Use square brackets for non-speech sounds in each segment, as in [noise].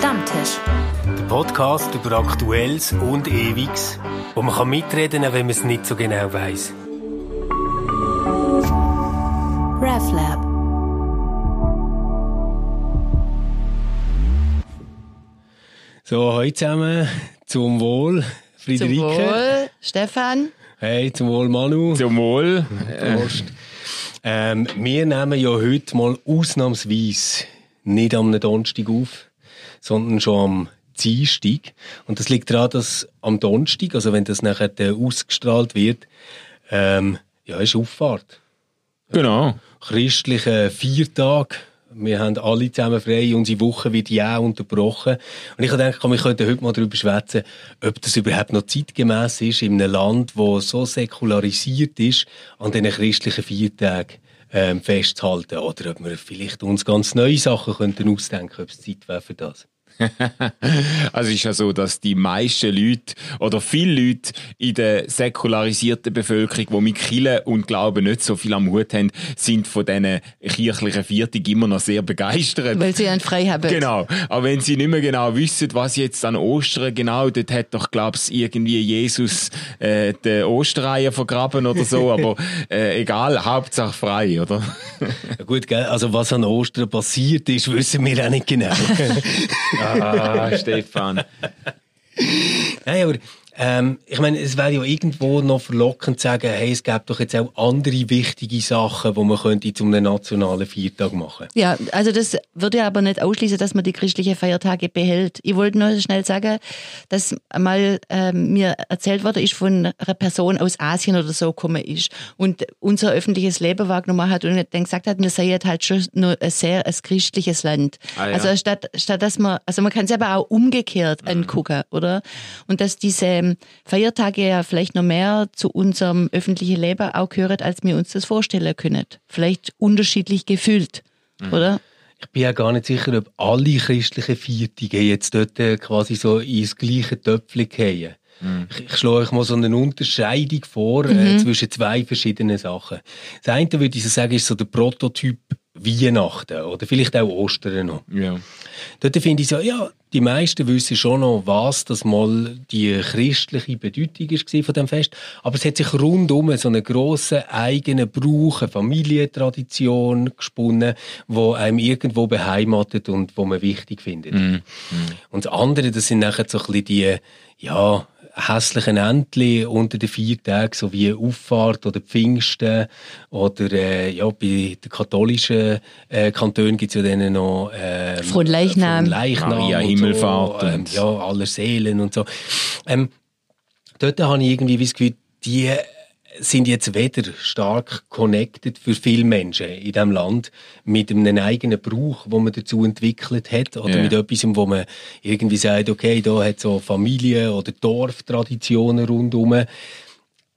Stammtisch. Der Podcast über Aktuelles und Ewiges, wo man kann mitreden kann, wenn man es nicht so genau weiß. RefLab. So, heute zusammen zum Wohl, Friederike. Zum Wohl, Stefan. Hey, zum Wohl, Manu. Zum Wohl. Prost. Ähm, wir nehmen ja heute mal ausnahmsweise nicht am Donnerstag auf, sondern schon am Dienstag. Und das liegt daran, dass am Donnerstag, also wenn das nachher ausgestrahlt wird, ähm, ja, ist Auffahrt. Genau. Christlicher Viertag. Wir haben alle zusammen frei, unsere Woche wird ja unterbrochen. Und ich gedacht, wir könnten heute mal darüber schwätzen, ob das überhaupt noch zeitgemäß ist in einem Land, das so säkularisiert ist, an diesen christlichen Viertagen ähm, festzuhalten. Oder ob wir vielleicht uns ganz neue Sachen könnten ausdenken, ob es Zeit wäre für das. [laughs] also es ist ja so, dass die meisten Leute oder viele Leute in der säkularisierten Bevölkerung, die mit Kirche und Glauben nicht so viel am Hut haben, sind von diesen kirchlichen Viertig immer noch sehr begeistert. Weil sie einen frei haben. Genau. Aber wenn sie nicht mehr genau wissen, was jetzt an Ostern genau, dort hat doch, glaub's, irgendwie Jesus äh, den Ostereier vergraben oder so. [laughs] Aber äh, egal, Hauptsache frei, oder? ja, gut, gell? also was an Ostern passiert ist, wissen wir auch nicht genau. [laughs] [laughs] Ah, Stefan. Nein, aber ähm, ich meine, es wäre ja irgendwo noch verlockend zu sagen, hey, es gäbe doch jetzt auch andere wichtige Sachen, die man könnte zu einem nationalen Viertag machen. Ja, also das würde ja aber nicht ausschließen, dass man die christlichen Feiertage behält. Ich wollte nur schnell sagen, dass mal ähm, mir erzählt worden ist von einer Person aus Asien oder so gekommen ist und unser öffentliches Leben wahrgenommen hat und dann gesagt hat, wir seien halt schon nur ein sehr ein christliches Land. Ah, ja. Also statt, statt dass man, also man kann es aber auch umgekehrt mhm. angucken, oder? Und dass diese Feiertage ja vielleicht noch mehr zu unserem öffentlichen Leben auch gehören, als wir uns das vorstellen können. Vielleicht unterschiedlich gefühlt, mhm. oder? Ich bin ja gar nicht sicher, ob alle christlichen Feiertage jetzt dort äh, quasi so ins gleiche Töpfchen gehen. Mhm. Ich, ich schlage euch mal so eine Unterscheidung vor äh, mhm. äh, zwischen zwei verschiedenen Sachen. Das eine würde ich so sagen, ist so der Prototyp Weihnachten oder vielleicht auch Ostern noch. Ja. Dort finde ich so, ja, die meisten wissen schon noch, was das mal die christliche Bedeutung ist von dem Fest. Aber es hat sich rundum so einen grossen eigenen Brauch, eine Familientradition gesponnen, wo einem irgendwo beheimatet und wo man wichtig findet. Mm. Und das andere, das sind nachher so ein bisschen die, ja, hässlichen Entli unter den vier Tagen, so wie Auffahrt oder Pfingsten oder äh, ja, bei den katholischen äh, Kantonen gibt es ja dann noch ähm, von Leichnam, von Leichnam Maria Himmelfahrt so, ähm, ja, aller Seelen und so. Ähm, dort habe ich irgendwie das Gefühl, die sind jetzt weder stark connected für viele Menschen in diesem Land mit einem eigenen Brauch, wo man dazu entwickelt hat, oder yeah. mit etwas, wo man irgendwie sagt, okay, da hat so Familie- oder Dorftraditionen rundherum.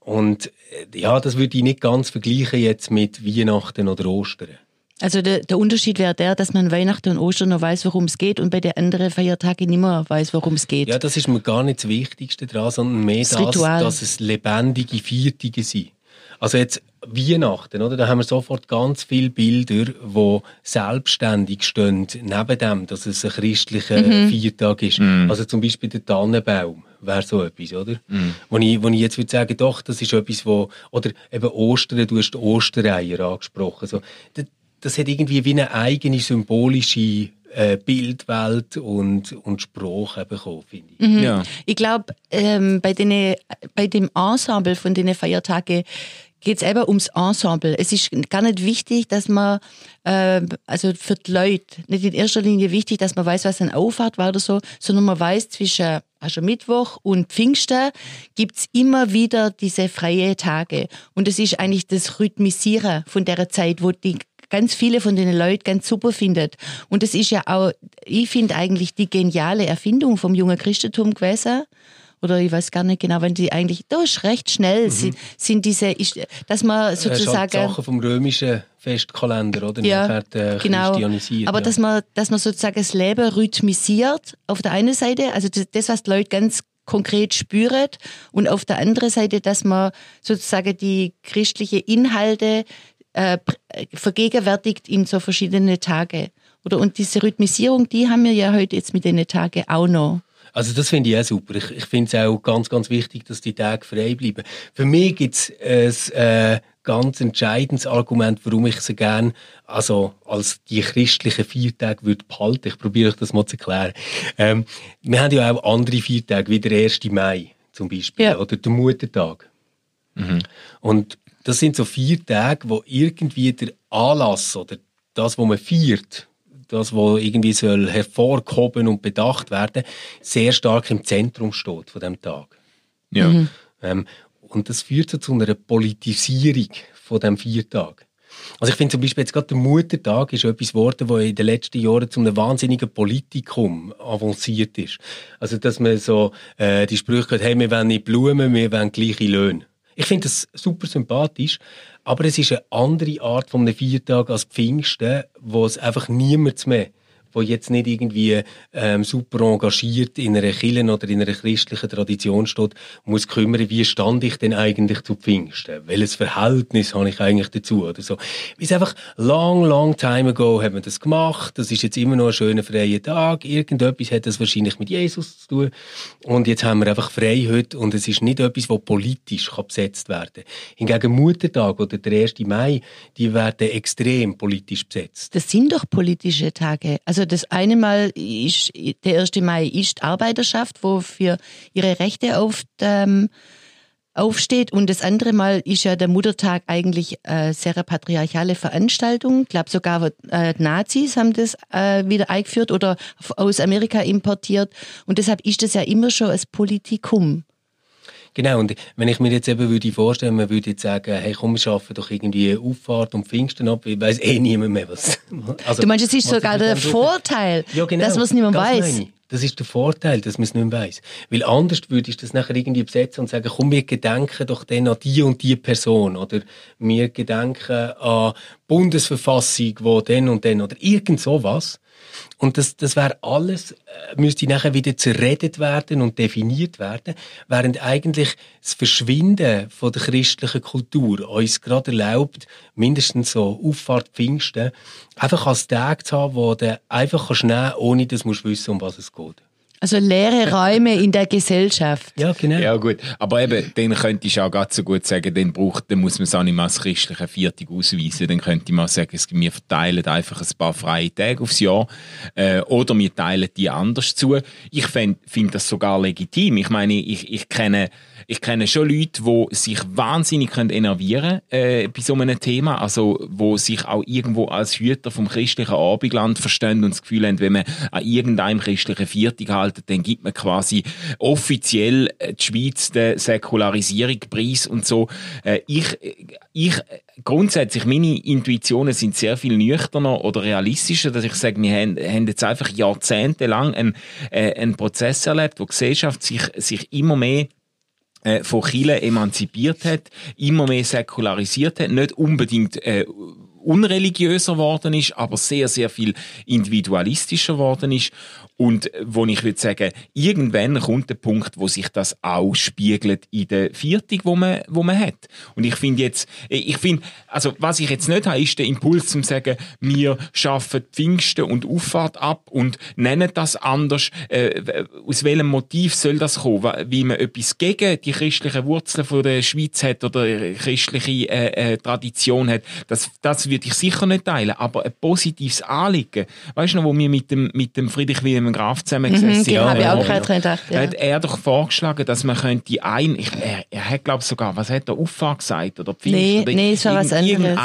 Und äh, ja, das würde ich nicht ganz vergleichen jetzt mit Weihnachten oder Ostern. Also der, der Unterschied wäre der, dass man Weihnachten und Ostern noch weiß, worum es geht und bei den anderen Feiertagen nicht mehr weiß, worum es geht. Ja, das ist mir gar nicht das Wichtigste daran, sondern mehr das, das dass es lebendige Viertige sind. Also jetzt Weihnachten, oder? Da haben wir sofort ganz viele Bilder, die selbstständig stehen, neben dem, dass es ein christlicher mhm. Viertag ist. Mhm. Also zum Beispiel der Tannenbaum wäre so etwas, oder? Mhm. Wo, ich, wo ich jetzt würde sagen, doch, das ist etwas, wo, oder eben Ostern, du hast die Ostereier angesprochen, so, das hat irgendwie wie eine eigene symbolische äh, Bildwelt und, und Sprache bekommen, finde ich. Mhm. Ja. Ich glaube, ähm, bei, bei dem Ensemble von den Feiertagen geht es eben ums Ensemble. Es ist gar nicht wichtig, dass man, äh, also für die Leute, nicht in erster Linie wichtig, dass man weiß, was eine Auffahrt war oder so, sondern man weiß, zwischen Aschermittwoch und Pfingsten gibt es immer wieder diese freie Tage. Und es ist eigentlich das Rhythmisieren von der Zeit, wo die ganz viele von den Leuten ganz super findet. Und das ist ja auch, ich finde eigentlich die geniale Erfindung vom jungen Christentum gewesen oder ich weiß gar nicht genau, wenn die eigentlich, da ist recht schnell, mhm. sind, sind diese, dass man sozusagen... Das Sachen vom römischen Festkalender, oder? Ja, Nachher, äh, genau. Aber ja. dass, man, dass man sozusagen das Leben rhythmisiert, auf der einen Seite, also das, was die Leute ganz konkret spüren und auf der anderen Seite, dass man sozusagen die christliche Inhalte äh, vergegenwärtigt in so verschiedene Tage. Oder und diese Rhythmisierung, die haben wir ja heute jetzt mit den Tagen auch noch. Also das finde ich auch super. Ich, ich finde es auch ganz, ganz wichtig, dass die Tage frei bleiben. Für mich gibt es ein äh, ganz entscheidendes Argument, warum ich sie gerne also als die christlichen Viertage würde behalten. Ich probiere euch das mal zu erklären. Ähm, wir haben ja auch andere Viertage, wie der 1. Mai zum Beispiel, Ja. oder der Muttertag. Und das sind so vier Tage, wo irgendwie der Anlass oder das, was man feiert, das, was irgendwie soll hervorgehoben und bedacht werden, sehr stark im Zentrum steht von dem Tag. Ja. Ähm, und das führt so zu einer Politisierung von dem Viertag. Also ich finde zum Beispiel jetzt gerade der Muttertag ist etwas geworden, was in den letzten Jahren zu einem wahnsinnigen Politikum avanciert ist. Also dass man so äh, die Sprüche hört, hey, wir wollen nicht Blumen, wir wollen gleiche Löhne. Ich finde das super sympathisch, aber es ist eine andere Art von einem Viertag als Pfingsten, wo es einfach niemand mehr wo jetzt nicht irgendwie ähm, super engagiert in einer Kirche oder in einer christlichen Tradition steht, muss kümmern, wie stand ich denn eigentlich zu Pfingsten? Welches Verhältnis habe ich eigentlich dazu? Oder so. Es einfach long, long time ago hat man das gemacht. Das ist jetzt immer noch ein schöner freier Tag. Irgendetwas hat das wahrscheinlich mit Jesus zu tun. Und jetzt haben wir einfach frei heute und es ist nicht etwas, das politisch kann besetzt werden Hingegen Muttertag oder der 1. Mai, die werden extrem politisch besetzt. Das sind doch politische Tage. Also das eine Mal ist, der 1. Mai ist Arbeiterschaft, wo für ihre Rechte auf, ähm, aufsteht und das andere Mal ist ja der Muttertag eigentlich äh, sehr eine patriarchale Veranstaltung. Ich glaube sogar äh, Nazis haben das äh, wieder eingeführt oder aus Amerika importiert und deshalb ist das ja immer schon ein Politikum. Genau, und wenn ich mir jetzt eben würde vorstellen, man würde jetzt sagen, hey komm, wir schaffen doch irgendwie Auffahrt und Pfingsten ab, ich weiss eh niemand mehr was. Also, Du meinst, es ist sogar der. Vorteil, ja, genau, dass man es nicht mehr weiß. Das ist der Vorteil, dass man es nicht mehr weiss. Weil anders würde ich das nachher irgendwie besetzen und sagen, komm, wir gedenken doch dann an die und die Person. Oder wir gedenken an Bundesverfassung, wo dann und dann, oder irgend sowas. Und das, das wäre alles, äh, müsste nachher wieder zerredet werden und definiert werden, während eigentlich das Verschwinden von der christlichen Kultur uns gerade erlaubt, mindestens so Auffahrt Pfingsten, einfach als Tag zu haben, wo du einfach kannst nehmen, ohne dass du wissen, um was es geht. Also leere Räume in der Gesellschaft. Ja, genau. Ja gut, aber eben, dann könnte ich auch ganz so gut sagen, dann, braucht, dann muss man es auch nicht mehr als christliche Viertig ausweisen. Dann könnte man sagen, wir verteilen einfach ein paar freie Tage aufs Jahr äh, oder wir teilen die anders zu. Ich finde das sogar legitim. Ich meine, ich, ich kenne ich kenne schon Leute, die sich wahnsinnig können enervieren äh, bei so einem Thema, also wo sich auch irgendwo als Hüter vom christlichen Abendland verstehen und das Gefühl haben, wenn man an irgendeinem christlichen Viertag haltet, dann gibt man quasi offiziell äh, die Schweiz den Säkularisierungspreis und so. Äh, ich, ich grundsätzlich, meine Intuitionen sind sehr viel nüchterner oder realistischer, dass ich sage, wir haben, haben jetzt einfach jahrzehntelang einen, äh, einen Prozess erlebt, wo die Gesellschaft sich, sich immer mehr von Chile emanzipiert hat, immer mehr säkularisiert hat, nicht unbedingt äh, unreligiöser geworden ist, aber sehr, sehr viel individualistischer geworden ist. Und äh, wo ich würde sagen, irgendwann kommt der Punkt, wo sich das auch spiegelt in der Viertig, wo man, wo man hat. Und ich finde jetzt, äh, ich finde, also was ich jetzt nicht habe, ist der Impuls zum sagen, wir schaffen Pfingsten und Auffahrt ab und nennen das anders. Äh, aus welchem Motiv soll das kommen? Wie man etwas gegen die christlichen Wurzeln von der Schweiz hat oder christliche äh, äh, Tradition hat, das, das würde ich sicher nicht teilen. Aber ein positives Anliegen, weißt du noch, wo wir mit dem, mit dem Friedrich Wilhelm Graf zusammengesessen Mhm, sind? genau, habe ich auch Ja. gedacht. Ja. Hat er doch vorgeschlagen, dass man könnte ein, ich, er, er hat glaube sogar, was hat er, Auffahrt gesagt oder Pfingst Nee, oder nee, war was anderes.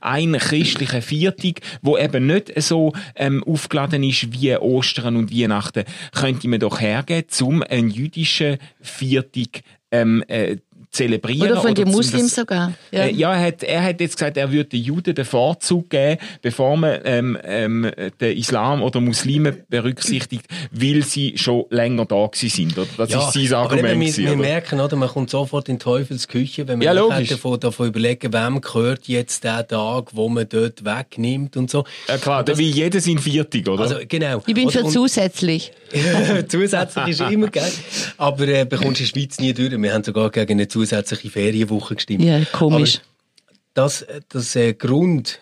Ein christlicher Viertig, wo eben nicht so ähm, aufgeladen ist wie Ostern und Weihnachten, könnte man doch hergeben, zum einen jüdischen Viertig ähm, äh, zelebrieren. Oder von den Muslims das- sogar. ja. Äh, ja, er hat, er hat jetzt gesagt, er würde den Juden den Vorzug geben, bevor man ähm, ähm, den Islam oder Muslime berücksichtigt, weil sie schon länger da gewesen sind. Oder? Das ist sein aber eben, Argument. wir, gewesen, wir oder? merken, oder, man kommt sofort in die Teufelsküche, wenn man Ja, davon, davon überlegen, wem gehört jetzt der Tag, wo man dort wegnimmt und so. ja klar, wie jeder sein Viertig, oder? Also, genau. Ich bin Oder- für und- zusätzlich. [laughs] zusätzlich ist immer geil. Aber äh, bekommst du in der Schweiz nie durch. Wir haben sogar gegen eine zusätzliche Ferienwoche gestimmt. Ja, komisch. Aber das, das äh, Grund,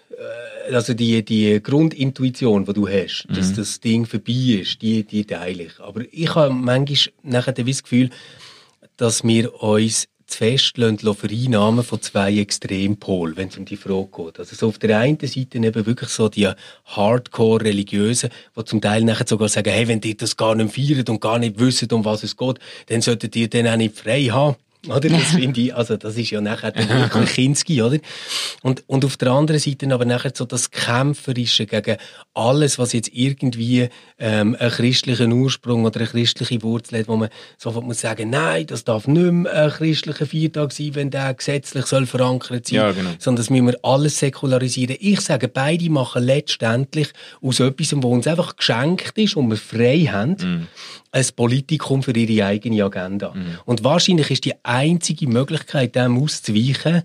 also die, die Grundintuition, die du hast, dass das Ding vorbei ist, die, die teile ich. Aber ich habe manchmal nachher das Gefühl, dass wir uns zu fest vereinnahmen von zwei Extrempolen, wenn es um die Frage geht. Also so auf der einen Seite eben wirklich so die Hardcore-Religiösen, die zum Teil nachher sogar sagen, hey, wenn die das gar nicht feiern und gar nicht wissen, um was es geht, dann solltet ihr dann auch nicht frei haben. Oder? Das finde ich, also das ist ja nachher dann wirklich Kinski, oder? Und, und auf der anderen Seite aber nachher so das Kämpferische gegen alles, was jetzt irgendwie ähm, einen christlichen Ursprung oder eine christliche Wurzel hat, wo man sofort muss sagen, nein, das darf nicht mehr ein christlicher Viertag sein, wenn der gesetzlich soll verankert sein, Ja, genau. sondern das müssen wir alles säkularisieren. Ich sage, beide machen letztendlich aus etwas, was uns einfach geschenkt ist und wir frei haben, ein Politikum für ihre eigene Agenda. Und wahrscheinlich ist die einzige Möglichkeit, dem auszuweichen,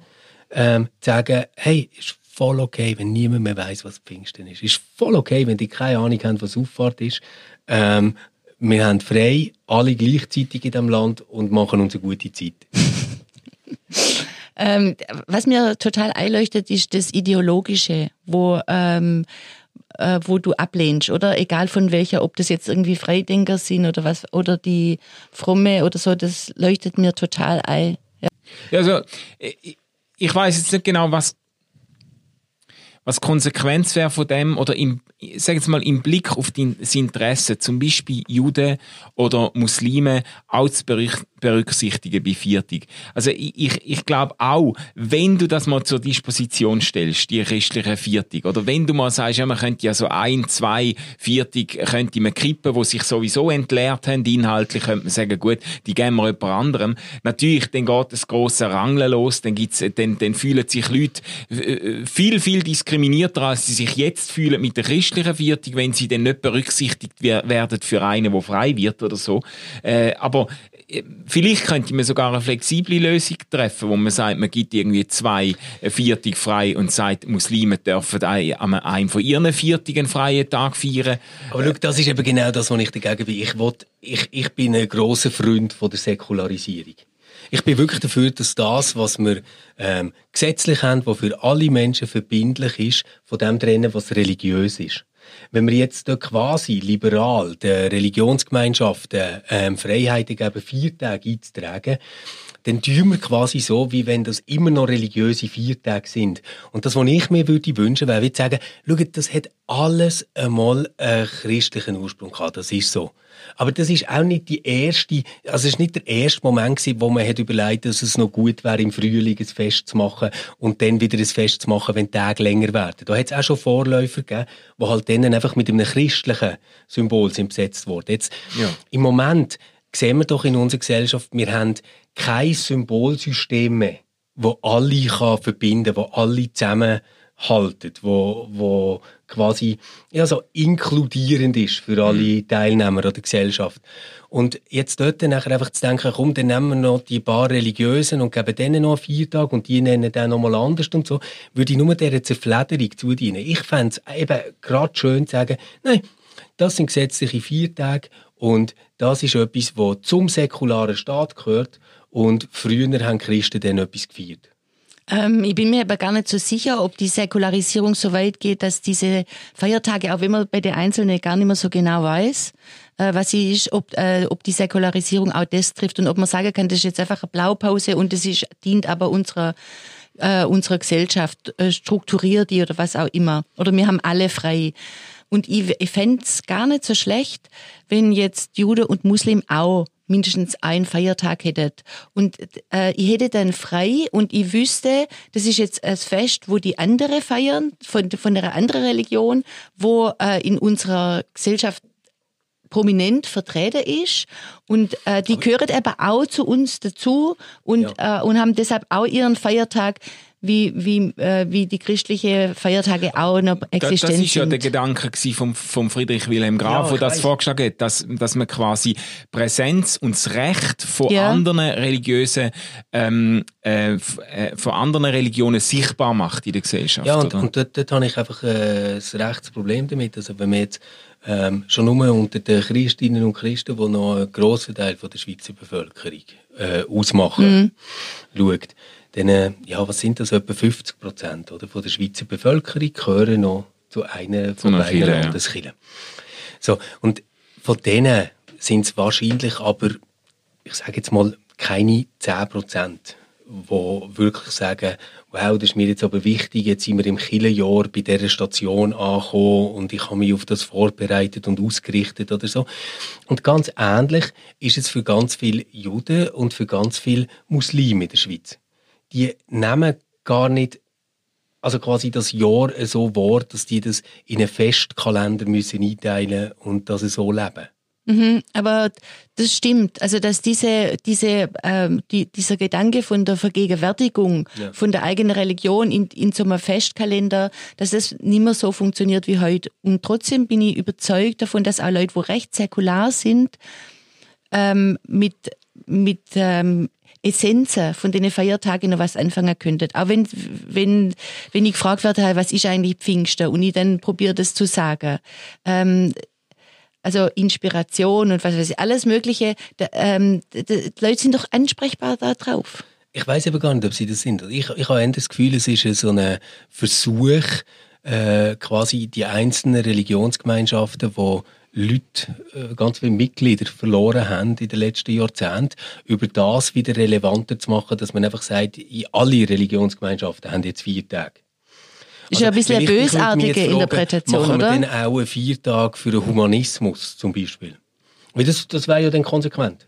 ähm, zu sagen, hey, ist voll okay, wenn niemand mehr weiß, was Pfingsten ist. Ist voll okay, wenn die keine Ahnung haben, was Auffahrt ist. Ähm, wir haben frei, alle gleichzeitig in diesem Land und machen uns eine gute Zeit. [laughs] Ähm, was mir total einleuchtet, ist das Ideologische, wo, ähm, äh, wo du ablehnst, oder? Egal von welcher, ob das jetzt irgendwie Freidenker sind oder was, oder die Fromme oder so, das leuchtet mir total ein. Ja. Ja, also, ich, ich weiß jetzt nicht genau, was, was Konsequenz wäre von dem, oder im, sag jetzt mal, im Blick auf das Interesse, zum Beispiel Juden oder Muslime auch zu berüch- berücksichtigen bei Viertig. Also ich, ich, ich glaube auch, wenn du das mal zur Disposition stellst, die christliche Viertig, oder wenn du mal sagst, ja, man könnte ja so ein, zwei Viertig könnte man kippen, wo sich sowieso entleert haben, inhaltlich könnte man sagen, gut, die geben wir jemand anderem. Natürlich, dann geht das grosse Rangeln los, dann gibt's, dann, dann fühlen sich Leute äh, viel, viel diskriminierter, als sie sich jetzt fühlen mit der christlichen Viertig, wenn sie dann nicht berücksichtigt wer- werden für einen, der frei wird oder so. Äh, aber äh, vielleicht könnte man sogar eine flexible Lösung treffen, wo man sagt, man gibt irgendwie zwei äh, Viertig frei und sagt, Muslime dürfen an einem von ihren Viertigen freien Tag feiern. Aber schau, das ist eben genau das, was ich dagegen bin. Ich, will, ich, ich bin ein grosser Freund von der Säkularisierung. Ich bin wirklich dafür, dass das, was wir ähm, gesetzlich haben, was für alle Menschen verbindlich ist, von dem trennen, was religiös ist. Wenn wir jetzt da quasi liberal den Religionsgemeinschaften ähm, Freiheiten geben, vier Tage einzutragen, dann tun wir quasi so, wie wenn das immer noch religiöse Viertage sind. Und das, was ich mir würde wünschen, wäre, zu sagen, schaut, das hat alles einmal einen christlichen Ursprung gehabt. Das ist so. Aber das ist auch nicht die erste, also es ist nicht der erste Moment gewesen, wo man hat überlegt, dass es noch gut wäre, im Frühling ein Fest zu machen und dann wieder ein Fest zu machen, wenn die Tage länger werden. Da hat es auch schon Vorläufer gegeben, die halt dann einfach mit einem christlichen Symbol sind besetzt worden. Jetzt, Ja. im Moment sehen wir doch in unserer Gesellschaft, wir haben kein Symbolsystem mehr, wo alle kann verbinden, wo alle zusammenhalten, wo, wo quasi ja, so inkludierend ist für alle Teilnehmer der Gesellschaft. Und jetzt dort dann nachher einfach zu denken, komm, dann nehmen wir noch die paar Religiösen und geben denen noch einen Viertag und die nennen den nochmal anders und so, würde ich nur dieser Zerflederung zudienen. Ich fände es eben gerade schön zu sagen, nein, das sind gesetzliche Viertage und das ist etwas, was zum säkularen Staat gehört und früher haben Christen dann etwas gefeiert. Ähm, ich bin mir aber gar nicht so sicher, ob die Säkularisierung so weit geht, dass diese Feiertage, auch wenn man bei den Einzelnen gar nicht mehr so genau weiß, äh, was sie ist, ob, äh, ob die Säkularisierung auch das trifft und ob man sagen kann, das ist jetzt einfach eine Blaupause und das dient aber unserer äh, unserer Gesellschaft, äh, strukturiert die oder was auch immer. Oder wir haben alle frei. Und ich, ich fände es gar nicht so schlecht, wenn jetzt Jude und Muslim auch mindestens einen Feiertag hättet. Und äh, ich hätte dann frei und ich wüsste, das ist jetzt ein Fest, wo die andere feiern, von, von einer anderen Religion, wo äh, in unserer Gesellschaft prominent vertreten ist. Und äh, die gehören eben auch zu uns dazu und, äh, und haben deshalb auch ihren Feiertag, wie, wie, äh, wie die christliche Feiertage auch noch Das, existent das ist ja sind. der Gedanke vom, vom Friedrich Wilhelm Graf, Ja, der das vorgeschlagen hat, dass, dass man quasi Präsenz und das Recht von Ja. anderen religiösen, ähm, äh, äh, von anderen Religionen sichtbar macht in der Gesellschaft. Ja, und, und dort, dort habe ich einfach äh, ein rechtes Problem damit. Also wenn man jetzt ähm, schon nur unter den Christinnen und Christen, die noch einen grossen Teil von der Schweizer Bevölkerung äh, ausmachen, schaut, dann, ja, was sind das, etwa 50 Prozent oder, von der Schweizer Bevölkerung gehören noch zu einer von einer beiden Kirche, ja. Landeskirchen. So, und von denen sind es wahrscheinlich aber, ich sage jetzt mal, keine 10 Prozent, die wirklich sagen, wow, das ist mir jetzt aber wichtig, jetzt sind wir im Killenjahr bei dieser Station angekommen und ich habe mich auf das vorbereitet und ausgerichtet oder so. Und ganz ähnlich ist es für ganz viele Juden und für ganz viele Muslime in der Schweiz. Die nehmen gar nicht also quasi das Jahr so wahr, dass die das in einen Festkalender müssen einteilen und das so leben. Mhm, aber das stimmt. Also dass diese, diese, ähm, die, dieser Gedanke von der Vergegenwärtigung Ja. von der eigenen Religion in, in so einem Festkalender, dass das nicht mehr so funktioniert wie heute. Und trotzdem bin ich überzeugt davon, dass auch Leute, die recht säkular sind, ähm, mit, mit ähm, Essenzen von den Feiertagen noch was anfangen könnten. Auch wenn, wenn, wenn ich gefragt werde, was ist eigentlich Pfingsten? Und ich dann probiere das zu sagen. Ähm, also Inspiration und was weiß ich, alles Mögliche. Da, ähm, d- d- die Leute sind doch ansprechbar da drauf. Ich weiß aber gar nicht, ob sie das sind. Ich, ich habe das Gefühl, es ist so ein Versuch, äh, quasi die einzelnen Religionsgemeinschaften, wo Leute, äh, ganz viele Mitglieder verloren haben in den letzten Jahrzehnten, über das wieder relevanter zu machen, dass man einfach sagt, in alle Religionsgemeinschaften haben jetzt vier Tage. Ist ja ein bisschen eine bösartige fragen, Interpretation, machen wir oder? dann auch einen Viertag für den Humanismus zum Beispiel? Weil das, das wäre ja dann konsequent.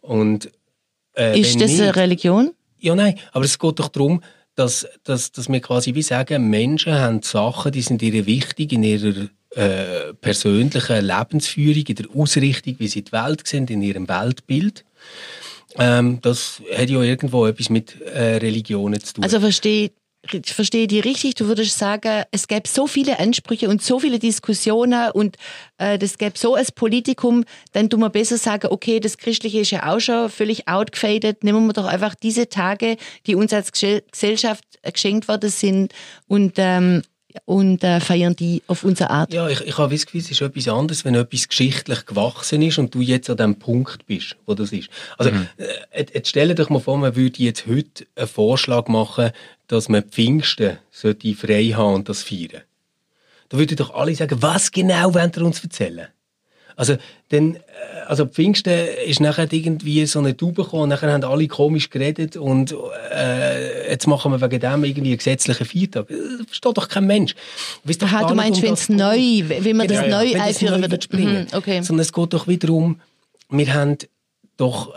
Und, äh, Ist das eine nicht- Religion? ja, nein, aber es geht doch darum, dass, dass, dass wir quasi wie sagen, Menschen haben Sachen, die sind ihnen wichtig in ihrer äh, persönlichen Lebensführung, in der Ausrichtung, wie sie die Welt sehen, in ihrem Weltbild. Ähm, das hat ja irgendwo etwas mit äh, Religionen zu tun. Also verstehe ich verstehe die richtig. Du würdest sagen, es gäbe so viele Ansprüche und so viele Diskussionen und äh, das gäbe so ein Politikum, dann tun wir besser sagen, okay, das Christliche ist ja auch schon völlig outgefadet. Nehmen wir doch einfach diese Tage, die uns als Gesell- Gesellschaft geschenkt worden sind und ähm, und äh, feiern die auf unsere Art. Ja, ich, ich habe das Gefühl, es ist etwas anderes, wenn etwas geschichtlich gewachsen ist und du jetzt an dem Punkt bist, wo das ist. Also, äh, jetzt, jetzt stell dir mal vor, man würde jetzt heute einen Vorschlag machen, dass man Pfingsten sollte frei haben und das feiern. Da würden doch alle sagen, was genau wollt ihr uns erzählen? Also, dann, äh, also Pfingsten ist nachher irgendwie so eine Taube gekommen und nachher haben alle komisch geredet und äh, jetzt machen wir wegen dem irgendwie einen gesetzlichen Viertag. Das versteht doch kein Mensch. Doch Aha, du meinst, um wenn es neu, wenn man das Genau, neu wenn das einführen neu würde. Mhm, okay. Sondern es geht doch wieder um, wir haben doch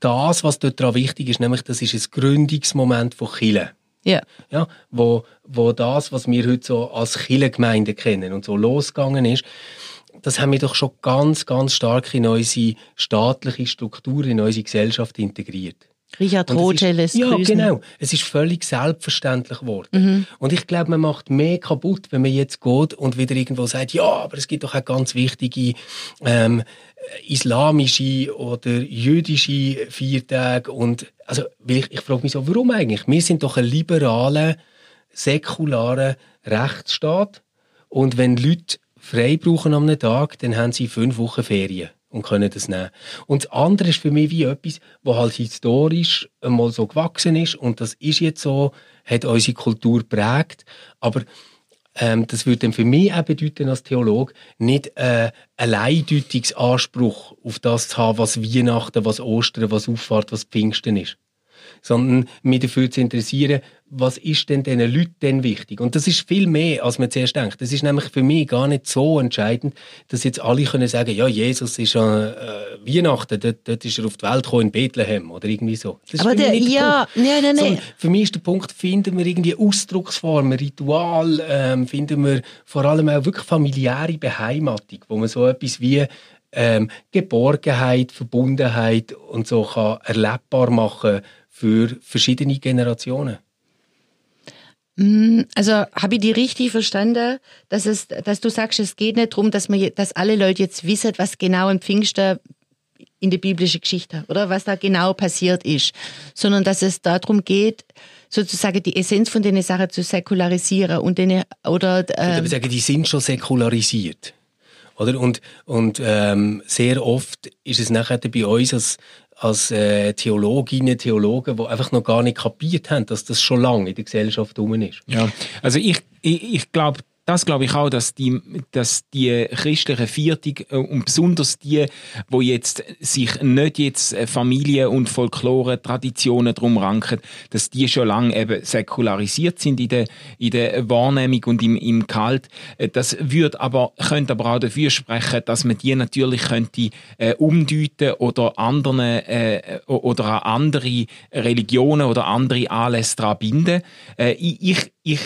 das, was dort dran wichtig ist, nämlich das ist ein Gründungsmoment von Chile. Ja. Ja, wo, wo das, was wir heute so als Kirchengemeinde kennen und so losgegangen ist, das haben wir doch schon ganz, ganz stark in unsere staatliche Struktur, in unsere Gesellschaft integriert. Richard Rothschild ist, lässt Ja, grüßen. genau. Es ist völlig selbstverständlich geworden. Mhm. Und ich glaube, man macht mehr kaputt, wenn man jetzt geht und wieder irgendwo sagt, ja, aber es gibt doch auch ganz wichtige ähm, islamische oder jüdische Viertage. Und, also, ich, ich frage mich so, warum eigentlich? Wir sind doch ein liberaler, säkularer Rechtsstaat. Und wenn Leute frei brauchen am Tag, dann haben sie fünf Wochen Ferien und können das nehmen. Und das andere ist für mich wie etwas, was halt historisch einmal so gewachsen ist und das ist jetzt so, hat unsere Kultur prägt, aber ähm, das würde dann für mich auch bedeuten als Theolog, nicht äh, ein Eindeutungsanspruch auf das zu haben, was Weihnachten, was Ostern, was Auffahrt, was Pfingsten ist sondern mich dafür zu interessieren, was ist denn diesen Leuten denn wichtig? Und das ist viel mehr, als man zuerst denkt. Das ist nämlich für mich gar nicht so entscheidend, dass jetzt alle können sagen, ja, Jesus ist an äh, Weihnachten, dort, dort ist er auf die Welt gekommen, in Bethlehem oder irgendwie so. Das Aber der, ja, Punkt. nein, nein, nein. Für mich ist der Punkt, finden wir irgendwie Ausdrucksformen, Ritual, ähm, finden wir vor allem auch wirklich familiäre Beheimatung, wo man so etwas wie ähm, Geborgenheit, Verbundenheit und so kann erlebbar machen für verschiedene Generationen. Also habe ich die richtig verstanden, dass, es, dass du sagst, es geht nicht darum, dass, man, dass alle Leute jetzt wissen, was genau im Pfingsten in der biblischen Geschichte oder was da genau passiert ist, sondern dass es darum geht, sozusagen die Essenz von den Sachen zu säkularisieren und denen, oder Ich ähm, würde sagen, die sind schon säkularisiert. Oder? Und, und ähm, sehr oft ist es nachher bei uns als, als äh, Theologinnen, Theologen, die einfach noch gar nicht kapiert haben, dass das schon lange in der Gesellschaft rum ist. Ja, also ich, ich, ich glaube, das glaube ich auch, dass die, dass die christliche Viertung äh, und besonders die, wo jetzt sich nicht jetzt äh, Familie und Folklore, Traditionen drum ranken, dass die schon lange eben säkularisiert sind in der, in der Wahrnehmung und im, im Kalt. Äh, das würde aber, könnte aber auch dafür sprechen, dass man die natürlich könnte äh, umdeuten oder anderen, äh, oder an andere Religionen oder andere Anlässe daran binden. Äh, ich, ich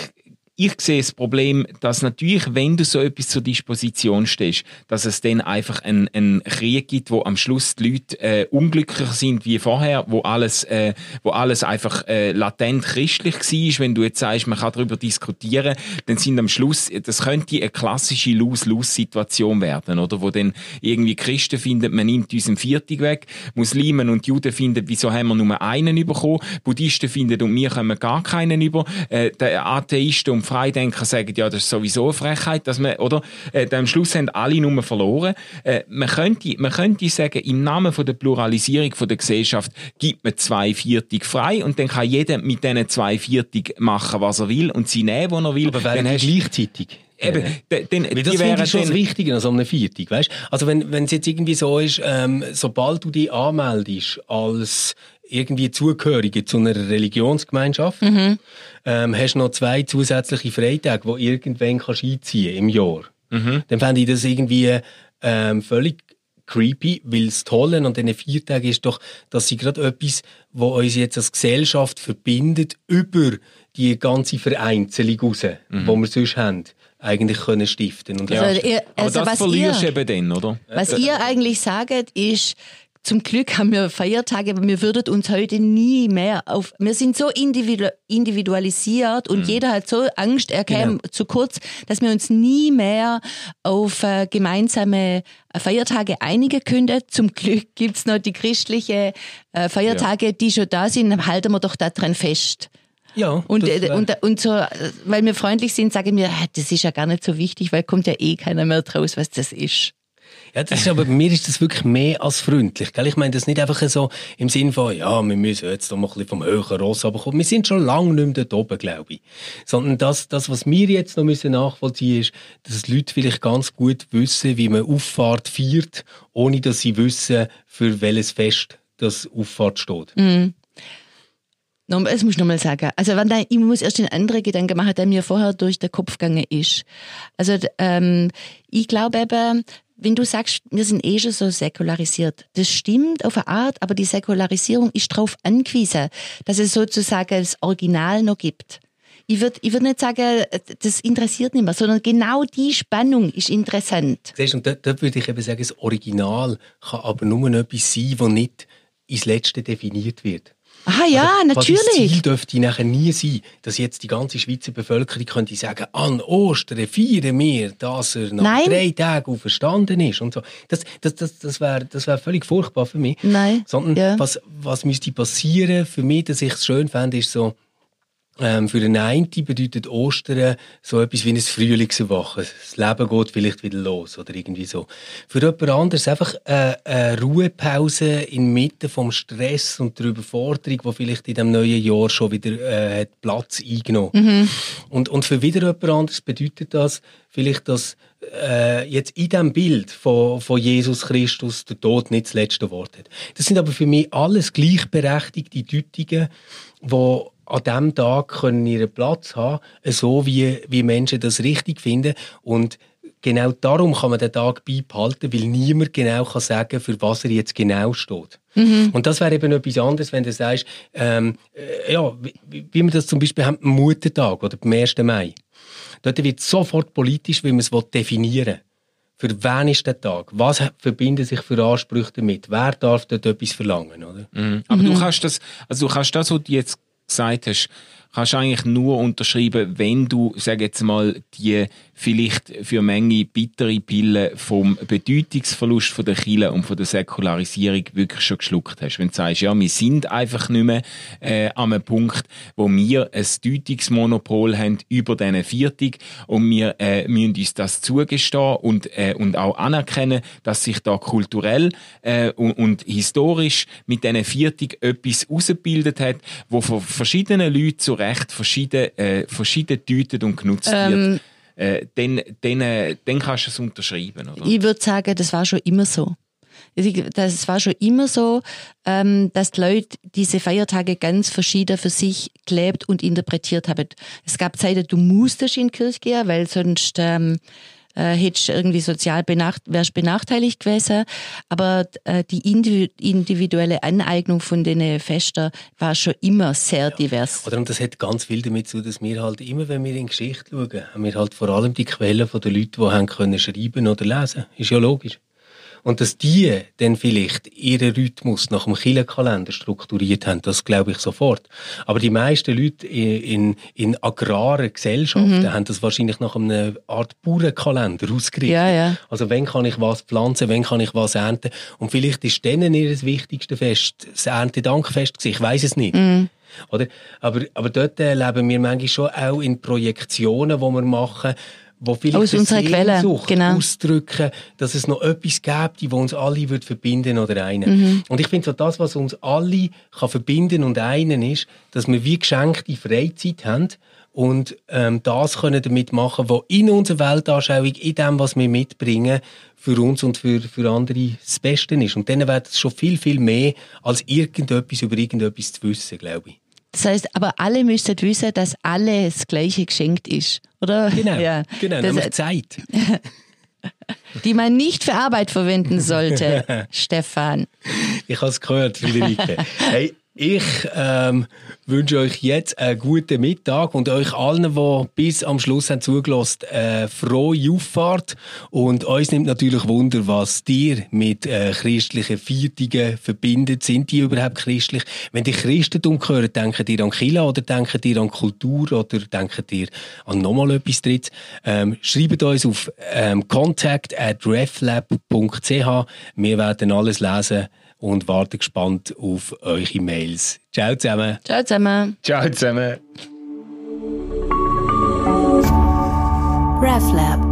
ich sehe das Problem, dass natürlich, wenn du so etwas zur Disposition stehst, dass es dann einfach einen, einen Krieg gibt, wo am Schluss die Leute äh, unglücklicher sind wie vorher, wo alles, äh, wo alles einfach äh, latent christlich war. Wenn du jetzt sagst, man kann darüber diskutieren, dann sind am Schluss, das könnte eine klassische Lose-Lose-Situation werden, oder? Wo dann irgendwie Christen finden, man nimmt uns einen Viertig weg, Muslimen und Juden finden, wieso haben wir nur einen bekommen, Buddhisten finden, und wir können gar keinen über, äh, Atheisten und Freidenker sagen, ja, das ist sowieso eine Frechheit, dass man, oder? Äh, am Schluss haben alle nur verloren. Äh, man, könnte, man könnte sagen, im Namen von der Pluralisierung von der Gesellschaft gibt man zwei Viertig frei und dann kann jeder mit diesen zwei Viertig machen, was er will und sie nehmen, wo er will. Aber dann hast gleichzeitig. Eben, ja. dann, Weil das finde ich schon das Wichtige an so einem Viertig, weißt? Also wenn, wenn es jetzt irgendwie so ist, ähm, sobald du dich anmeldest als irgendwie Zugehörige zu einer Religionsgemeinschaft, mhm. ähm, hast noch zwei zusätzliche Freitage, die irgendwann kannst einziehen im Jahr. Mhm. Dann fände ich das irgendwie ähm, völlig creepy, weil das Tolle an diesen vier Tagen ist doch, dass sie gerade etwas, was uns jetzt als Gesellschaft verbindet, über die ganze Vereinzelung raus, mhm. die wir sonst haben eigentlich können stiften und also, ihr, also Aber das verlierst du eben dann, oder? Was ihr eigentlich sagt, ist, zum Glück haben wir Feiertage, aber wir würden uns heute nie mehr auf. Wir sind so individualisiert und mhm. jeder hat so Angst, er käme genau. zu kurz, dass wir uns nie mehr auf äh, gemeinsame äh, Feiertage einigen können. Zum Glück gibt es noch die christlichen äh, Feiertage, ja. die schon da sind, halten wir doch daran fest. Ja, und, äh, und, und so, weil wir freundlich sind, sage ich mir, das ist ja gar nicht so wichtig, weil kommt ja eh keiner mehr draus, was das ist. Ja, das ist aber, mir ist das wirklich mehr als freundlich. Gell? Ich meine das nicht einfach so im Sinn von, ja, wir müssen jetzt doch mal ein bisschen vom höheren Ross runterkommen. Wir sind schon lange nicht mehr dort oben, glaube ich. Sondern das, das, was wir jetzt noch müssen nachvollziehen ist, dass die Leute vielleicht ganz gut wissen, wie man Auffahrt feiert, ohne dass sie wissen, für welches Fest das Auffahrt steht. Mm. Das muss ich nochmal sagen. Also, wenn da, ich muss erst den anderen Gedanken machen, der mir vorher durch den Kopf gegangen ist. Also, ähm, ich glaube eben, wenn du sagst, wir sind eh schon so säkularisiert, das stimmt auf eine Art, aber die Säkularisierung ist darauf angewiesen, dass es sozusagen das Original noch gibt. Ich würde ich würd nicht sagen, das interessiert nicht mehr, sondern genau die Spannung ist interessant. Siehst, und dort, dort würde ich eben sagen, das Original kann aber nur etwas sein, das nicht ins Letzte definiert wird. Ah ja, also, natürlich. Das Ziel dürfte nachher nie sein, dass jetzt die ganze Schweizer Bevölkerung könnte sagen, an Ostern feiern wir, dass er nach Nein. drei Tagen auferstanden ist und so. Das, das, das, das wäre das wär völlig furchtbar für mich. Nein. Sondern ja. was, was müsste passieren für mich, dass ich es schön fände, ist so, ähm, für den einen bedeutet Ostern so etwas wie ein Frühlingserwachen. Das Leben geht vielleicht wieder los oder irgendwie so. Für jemand anderes einfach eine, eine Ruhepause inmitten vom Stress und der Überforderung, die vielleicht in dem neuen Jahr schon wieder äh, Platz eingenommen mhm. und, und für wieder jemand anderes bedeutet das vielleicht, dass äh, jetzt in diesem Bild von, von Jesus Christus der Tod nicht das letzte Wort hat. Das sind aber für mich alles gleichberechtigte Deutungen, die an diesem Tag können ihren Platz haben, so wie, wie Menschen das richtig finden. Und genau darum kann man den Tag beibehalten, weil niemand genau kann sagen für was er jetzt genau steht. Mhm. Und das wäre eben etwas anderes, wenn du sagst, ähm, äh, ja, wie, wie wir das zum Beispiel haben, am Muttertag oder am 1. Mai. Dort wird es sofort politisch, wie man es definieren will. Für wen ist der Tag? Was verbinden sich für Ansprüche damit? Wer darf dort etwas verlangen? Oder? Mhm. Aber mhm. du kannst das, also du kannst das, was du jetzt gesagt hast, kannst du eigentlich nur unterschreiben, wenn du, sag jetzt mal, die vielleicht für Menge bittere Pille vom Bedeutungsverlust von der Kirche und von der Säkularisierung wirklich schon geschluckt hast. Wenn du sagst, ja, wir sind einfach nicht mehr äh, an einem Punkt, wo wir ein Deutungsmonopol haben über diesen Viertig und wir äh, müssen uns das zugestehen und, äh, und auch anerkennen, dass sich da kulturell äh, und, und historisch mit diesen Viertig etwas ausgebildet hat, wo von verschiedenen Leuten zu Recht verschieden, äh, verschieden deutet und genutzt Ähm, wird äh, dann, dann, äh, dann kannst du es unterschreiben, oder? Ich würde sagen, das war schon immer so. Das war schon immer so, ähm, dass die Leute diese Feiertage ganz verschieden für sich gelebt und interpretiert haben. Es gab Zeiten, du musstest in die Kirche gehen, weil sonst ähm, äh, hättest irgendwie sozial benacht wärst benachteiligt gewesen. Aber äh, die individu individuelle Aneignung von den Festen war schon immer sehr divers. Oder und das hat ganz viel damit zu, dass wir halt immer, wenn wir in die Geschichte schauen, haben wir halt vor allem die Quellen von den Leuten, die haben können schreiben oder lesen. Ist ja logisch. Und dass die dann vielleicht ihren Rhythmus nach dem Kirchenkalender strukturiert haben, das glaube ich sofort. Aber die meisten Leute in, in, in agraren Gesellschaften haben das wahrscheinlich nach einer Art Bauernkalender ausgerichtet. Ja, ja. Also wenn kann ich was pflanzen, wenn kann ich was ernten. Und vielleicht ist denen ihr wichtigste Fest das Erntedankfest. Ich weiß es nicht. Oder? Aber, aber dort äh, leben wir manchmal schon auch in Projektionen, die wir machen, wo vielleicht Aus unserer Quelle, genau. ausdrücken, dass es noch etwas gibt, die uns alle wird verbinden oder einen. Mhm. Und ich finde so das, was uns alle kann verbinden und einen ist, dass wir wie geschenkte Freizeit haben und ähm, das können damit machen, was in unserer Weltanschauung, in dem, was wir mitbringen, für uns und für, für andere das Beste ist. Und dann wäre das schon viel, viel mehr, als irgendetwas über irgendetwas zu wissen, glaube ich. Das heißt, aber alle müssen wissen, dass alles das Gleiche geschenkt ist, oder? Genau, Ja. genau, Das, nämlich Zeit. [laughs] die man nicht für Arbeit verwenden sollte, [laughs] Stefan. Ich habe es gehört, Friederike. [laughs] hey, ich ähm, wünsche euch jetzt einen guten Mittag und euch allen, die bis am Schluss haben zugelassen, äh, frohe Auffahrt. Und uns nimmt natürlich Wunder, was dir mit äh, christlichen Viertigen verbindet. Sind die überhaupt christlich? Wenn die Christentum hören, denken ihr an Kila oder denken ihr an Kultur oder denken ihr an nochmal etwas drittes? Ähm, schreibt uns auf ähm, contact at reflab.ch. Wir werden alles lesen und warte gespannt auf eure Mails. Ciao zusammen. Ciao zusammen. Ciao zusammen. RefLab